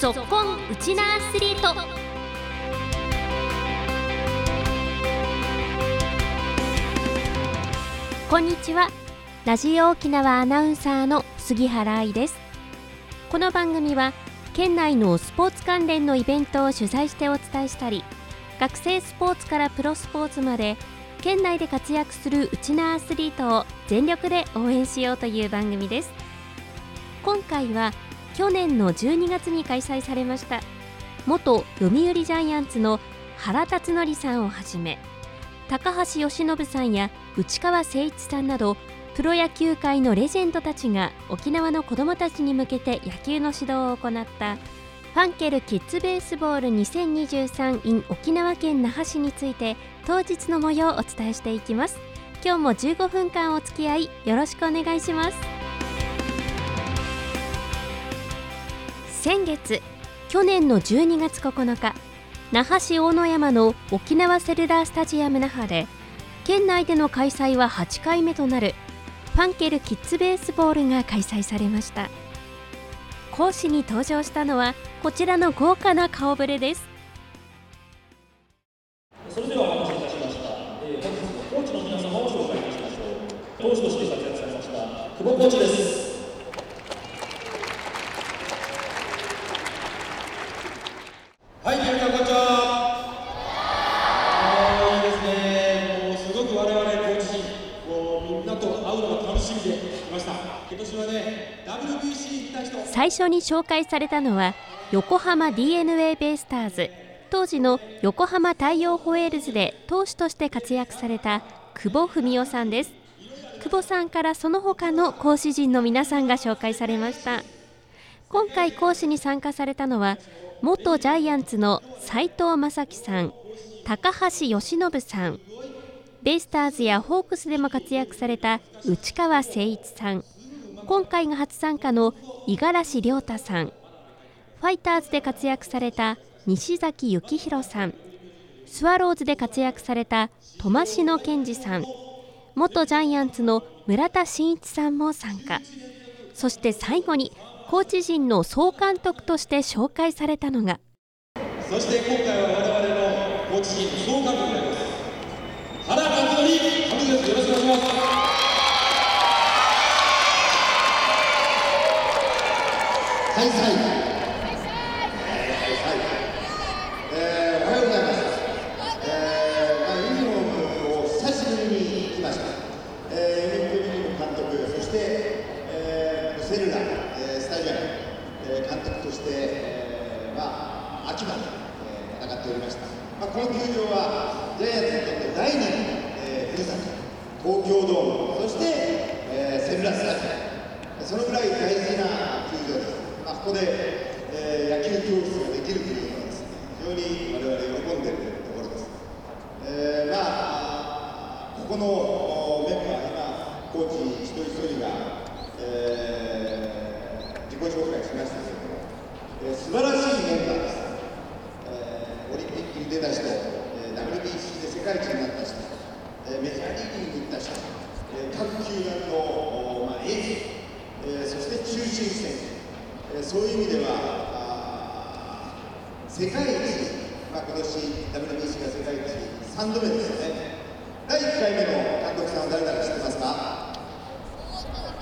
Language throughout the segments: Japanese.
ぞっこんウチナアスリート。こんにちは。ラジオ沖縄アナウンサーの杉原愛です。この番組は県内のスポーツ関連のイベントを取材してお伝えしたり学生スポーツからプロスポーツまで県内で活躍するウチナアスリートを全力で応援しようという番組です。今回は去年の12月に開催されました。元読売ジャイアンツの原辰徳さんをはじめ高橋由伸さんや内川誠一さんなどプロ野球界のレジェンドたちが沖縄の子どもたちに向けて野球の指導を行ったファンケルキッズベースボール2023 in 沖縄県那覇市について当日の模様をお伝えしていきます。今日も15分間お付き合いよろしくお願いします。先月去年の12月9日那覇市大野山の沖縄セルラースタジアム那覇で県内での開催は8回目となるファンケルキッズベースボールが開催されました。講師に登場したのはこちらの豪華な顔ぶれです。それではお待たせいたしました、えー、本日のコーチの皆様を紹介いたしましょう。投手として活躍されました久保コーチです。最初に紹介されたのは横浜 d n a ベイスターズ当時の横浜太陽ホエールズで投手として活躍された久保文夫さんです。久保さんからその他の講師陣の皆さんが紹介されました。今回講師に参加されたのは元ジャイアンツの斉藤正樹さん高橋由伸さんベイスターズやホークスでも活躍された内川誠一さん今回が初参加の五十嵐亮太さん。ファイターズで活躍された西崎幸宏さん。スワローズで活躍された苫篠健二さん。元ジャイアンツの村田真一さんも参加。そして最後にコーチ陣の総監督として紹介されたのが。そして今回は我々のコーチ陣総監督です。原監督よろしくお願いします。はいはい。えー、おはようございます。え、まあ、ユニフォームを久しぶりに来ました。えー、ユニフォーム監督、そして、え、セルラ、え、スタジアム、え、監督として、え、まあ、秋まで、えー、戦っておりました。まあ、この球場は、ジャイアンツにとって第二の、えー、ふるさと、東京ドーム、そして、えー、セルラスタジアム。そのぐらい大事な球場です。ここで、えー、野球教室ができるというのはですね、非常に我々喜んでいるところです。えー、まあ、ここのメンバー、今、コーチ一人一人が、えー、自己紹介しましたけれども、えー、素晴らしいメンバーです。えー、オリンピックに出た人、えー、WBC で世界一になった人、えー、メジャーリーグに行った人、えー、各球団の、まあ、エース、えー、そして中心選手、えー、そういう意味では世界一、まあ、今年 WBC が世界一3度目ですよね。第1回目の監督さんは誰だか知ってますか？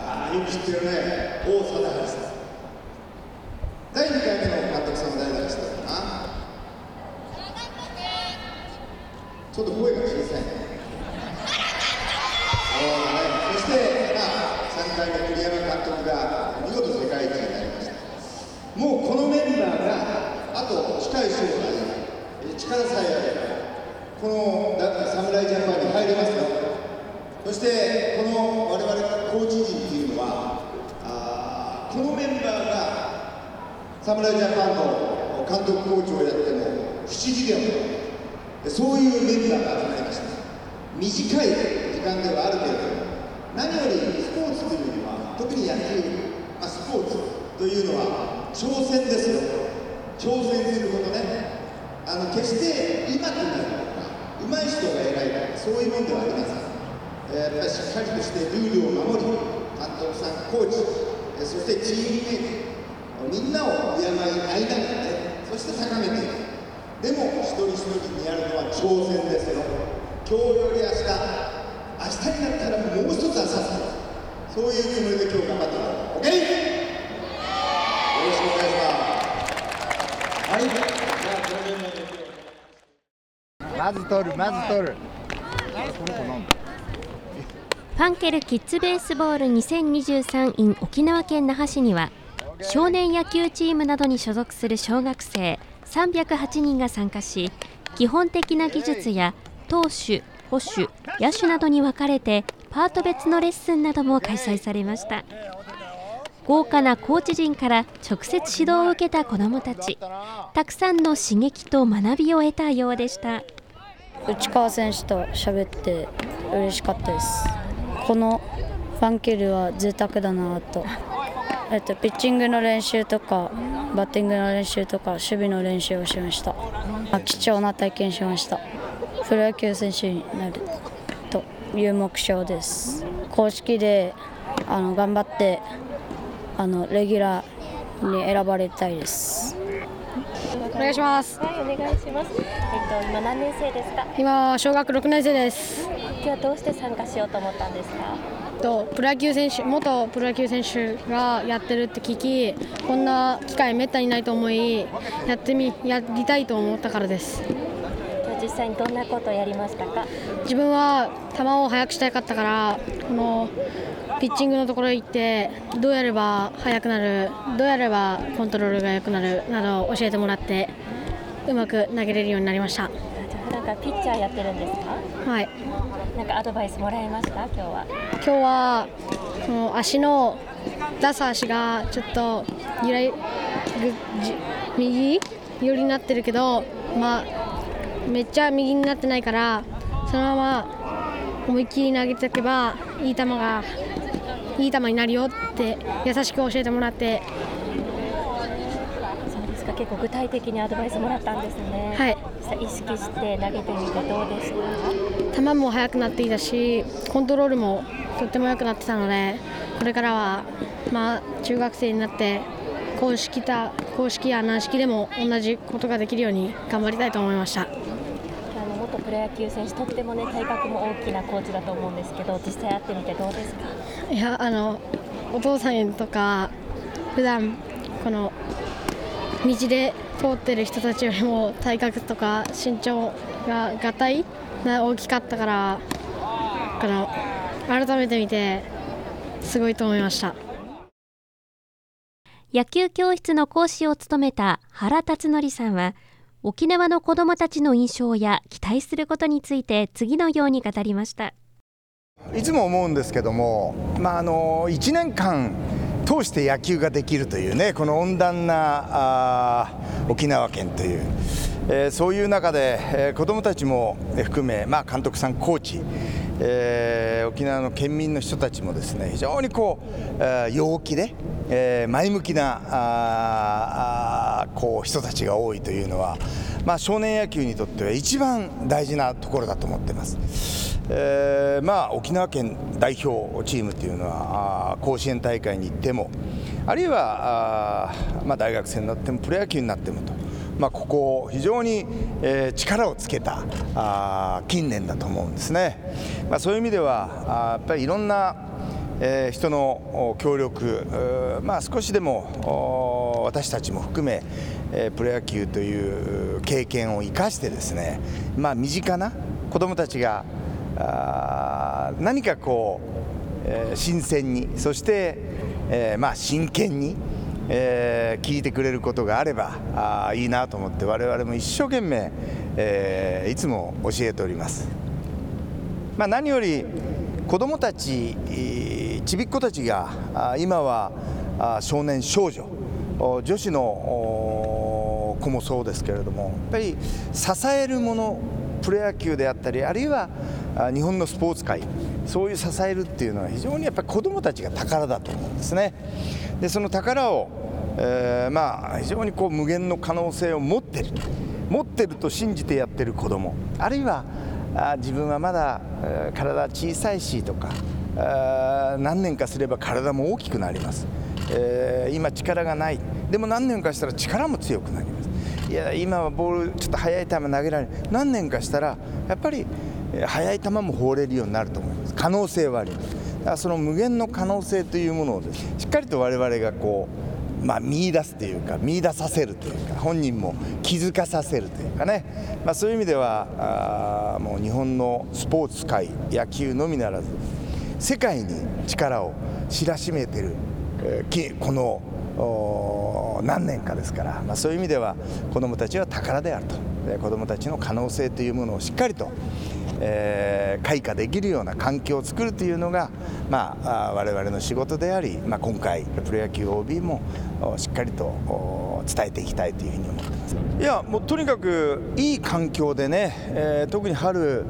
ああよく知ってるね。王貞治さん。第2回目の監督さんは誰だか知ってるか？なちょっと声が小さい。ねそして、まあ、3回目、栗山監督が見事世界一。もうこのメンバーが、あと近い将来、力さえあれば、この侍ジャパンに入れますよ。そして、この我々コーチ陣っていうのは、あこのメンバーが侍ジャパンの監督コーチをやっても不思議ではない。そういうメンバーが集まりました。短い時間ではあるけれども、何よりスポーツというのは特に野球、ま、スポーツというのは挑戦ですよ。挑戦することね。あの決してうまくなるとか上手い人が偉いとかそういうもんではありません、えやっぱりしっかりとしてルールを守り監督さんコーチえそしてチームメイトみんなを敬い合いながらそして高めていく。でも一人一人にやるのは挑戦ですよ。今日より明日明日になったらもう一つ明後日そういうつもりで今日頑張っていこう OK? よろしくお願いしますはいじゃあこのメンバーでまず取るまず取る。ファンケルキッズベースボール2023 in 沖縄県那覇市には少年野球チームなどに所属する小学生308人が参加し基本的な技術や投手、捕手、野手などに分かれてパート別のレッスンなども開催されました。豪華なコーチ陣から直接指導を受けた子どもたち。たくさんの刺激と学びを得たようでした。内川選手と喋って嬉しかったです。このファンケルは贅沢だなと、えっと、ピッチングの練習とかバッティングの練習とか守備の練習をしました。あ貴重な体験しました。プロ野球選手になるという目標です。公式であの頑張ってあのレギュラーに選ばれたいです。願いしますはい、お願いします。えっと、今何年生ですか？今小学6年生です今日はどうして参加しようと思ったんですか？とプロ野球選手元プロ野球選手がやってるって聞きこんな機会めったにないと思いやってみやりたいと思ったからです際にどんなことをやりましたか？自分は球を速くしたかったからこのピッチングのところへ行ってどうやれば速くなるどうやればコントロールが良くなるなどを教えてもらってうまく投げれるようになりましたじゃあ普段からピッチャーやってるんですか？はいなんかアドバイスもらえました？今日は。今日はその足の出す足がちょっとゆらい右？寄りになってるけど、まあ、めっちゃ右になってないからそのまま思いっきり投げておけばいい球がいい球になるよって優しく教えてもらって、そうですか。結構具体的にアドバイスもらったんですね。はい、意識して投げてみてどうでした。球も速くなっていたしコントロールもとっても良くなってたのでこれからは、まあ、中学生になって公式た公式や軟式でも同じことができるように頑張りたいと思いました元プロ野球選手とってもね体格も大きなコーチだと思うんですけど実際会ってみてどうですか？いやあのお父さんとか普段この道で通ってる人たちよりも体格とか身長ががたいな大きかったからこの改めて見てすごいと思いました。野球教室の講師を務めた原辰徳さんは沖縄の子どもたちの印象や期待することについて次のように語りました。いつも思うんですけども、まあ、あの1年間通して野球ができるというねこの温暖なあ沖縄県という、えーそういう中で、えー子どもたちも含め、まあ、監督さんコーチ、えー沖縄の県民の人たちもですね非常にこう、えー陽気で、えー前向きなああこう人たちが多いというのは、まあ、少年野球にとっては一番大事なところだと思ってます。えーまあ、沖縄県代表チームというのは甲子園大会に行ってもあるいはあ、まあ、大学生になってもプロ野球になってもと、まあ、ここ非常に、え力をつけたあ近年だと思うんですね、まあ、そういう意味ではやっぱりいろんなえ人の協力、まあ、少しでも私たちも含め、えプロ野球という経験を生かしてですね、まあ、身近な子どもたちがあ何かこう、え新鮮にそして、えま、真剣に、えー聞いてくれることがあればあいいなと思って我々も一生懸命、えーいつも教えております。まあ、何より子どもたち、ちびっ子たちが今は少年少女女子の子もそうですけれどもやっぱり支えるものプロ野球であったりあるいは日本のスポーツ界そういう支えるっていうのは非常にやっぱり子どもたちが宝だと思うんですね。でその宝を、えーまあ、非常にこう無限の可能性を持ってる持ってると信じてやってる子どもあるいはあ自分はまだえー体小さいしとかあ何年かすれば体も大きくなります。えー、今力がない。でも何年かしたら力も強くなります。いや今はボールちょっと速い球投げられる。何年かしたらやっぱり速い球も放れるようになると思います。可能性はあります。だからその無限の可能性というものをです、ね、しっかりと我々がこうまあ、見出すというか見出させるというか本人も気づかさせるというかね、まあ、そういう意味ではあもう日本のスポーツ界野球のみならず世界に力を知らしめてる、えー、この何年かですから、まあ、そういう意味では子どもたちは宝であると。子どもたちの可能性というものをしっかりとえー、開花できるような環境を作るというのが、まあ、我々の仕事であり、まあ、今回プロ野球 OB もしっかりと伝えていきたいというふうに思ってます。いやもうとにかくいい環境でね、えー、特に春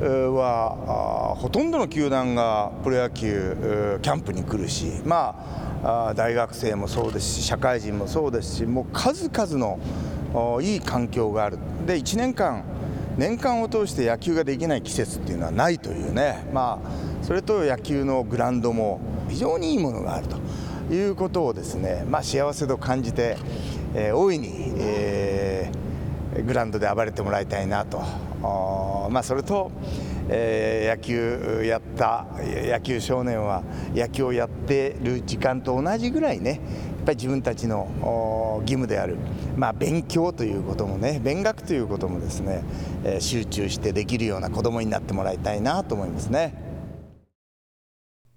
はほとんどの球団がプロ野球キャンプに来るし、まあ、大学生もそうですし社会人もそうですしもう数々のいい環境がある。で1年間年間を通して野球ができない季節っていうのはないというね、まあ、それと野球のグラウンドも非常にいいものがあるということをですね、まあ、幸せと感じて、えー、大いに、えー、グラウンドで暴れてもらいたいなと、まあ、それと、えー、野球やった野球少年は野球をやってる時間と同じぐらいねぱり自分たちの義務である、まあ、勉強ということもね勉学ということもですね、え、集中してできるような子どもになってもらいたいなと思いますね。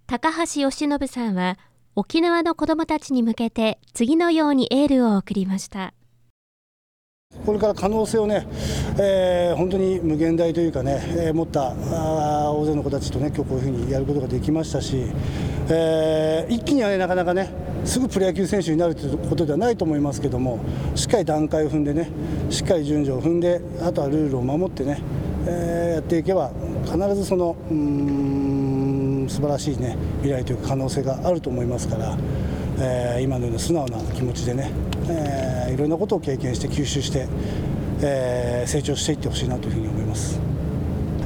高橋由伸さんは沖縄の子どもたちに向けて次のようにエールを送りました。これから可能性をね、えー、本当に無限大というかね、えー、持ったあ大勢の子たちとね今日こういうふうにやることができましたし、えー、一気にはねなかなかねすぐプロ野球選手になるということではないと思いますけどもしっかり段階を踏んでねしっかり順序を踏んであとはルールを守ってね、え、やっていけば必ずそのうん素晴らしいね未来というか可能性があると思いますから。え、今のような素直な気持ちでね、えー、いろんなことを経験して吸収して、えー、成長していってほしいなというふうに思います。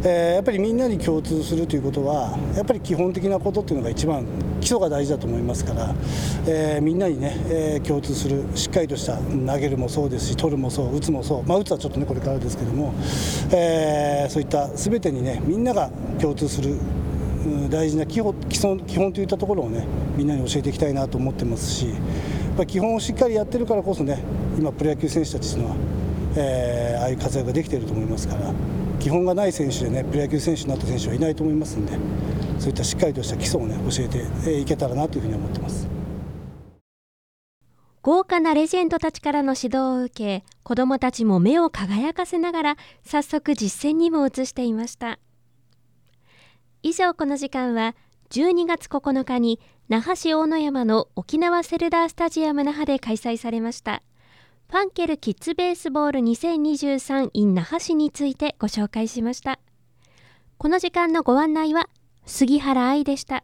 えー、やっぱりみんなに共通するということはやっぱり基本的なことっていうのが一番基礎が大事だと思いますから、えー、みんなにね、えー、共通するしっかりとした投げるもそうですし取るもそう打つもそう、まあ、打つはちょっとねこれからですけども、え、そういった全てにねみんなが共通する大事な基本基本といったところをねみんなに教えていきたいなと思ってますしぱ基本をしっかりやってるからこそね今プロ野球選手たちのは、えー、ああいう活躍ができていると思いますから基本がない選手でねプロ野球選手になった選手はいないと思いますんでそういったしっかりとした基礎をね教えていけたらなというふうに思ってます。豪華なレジェンドたちからの指導を受け子どもたちも目を輝かせながら早速実践にも移していました以上この時間は12月9日に那覇市大野山の沖縄セルダースタジアム那覇で開催されました。ファンケルキッズベースボール2023 in 那覇市についてご紹介しました。この時間のご案内は杉原愛でした。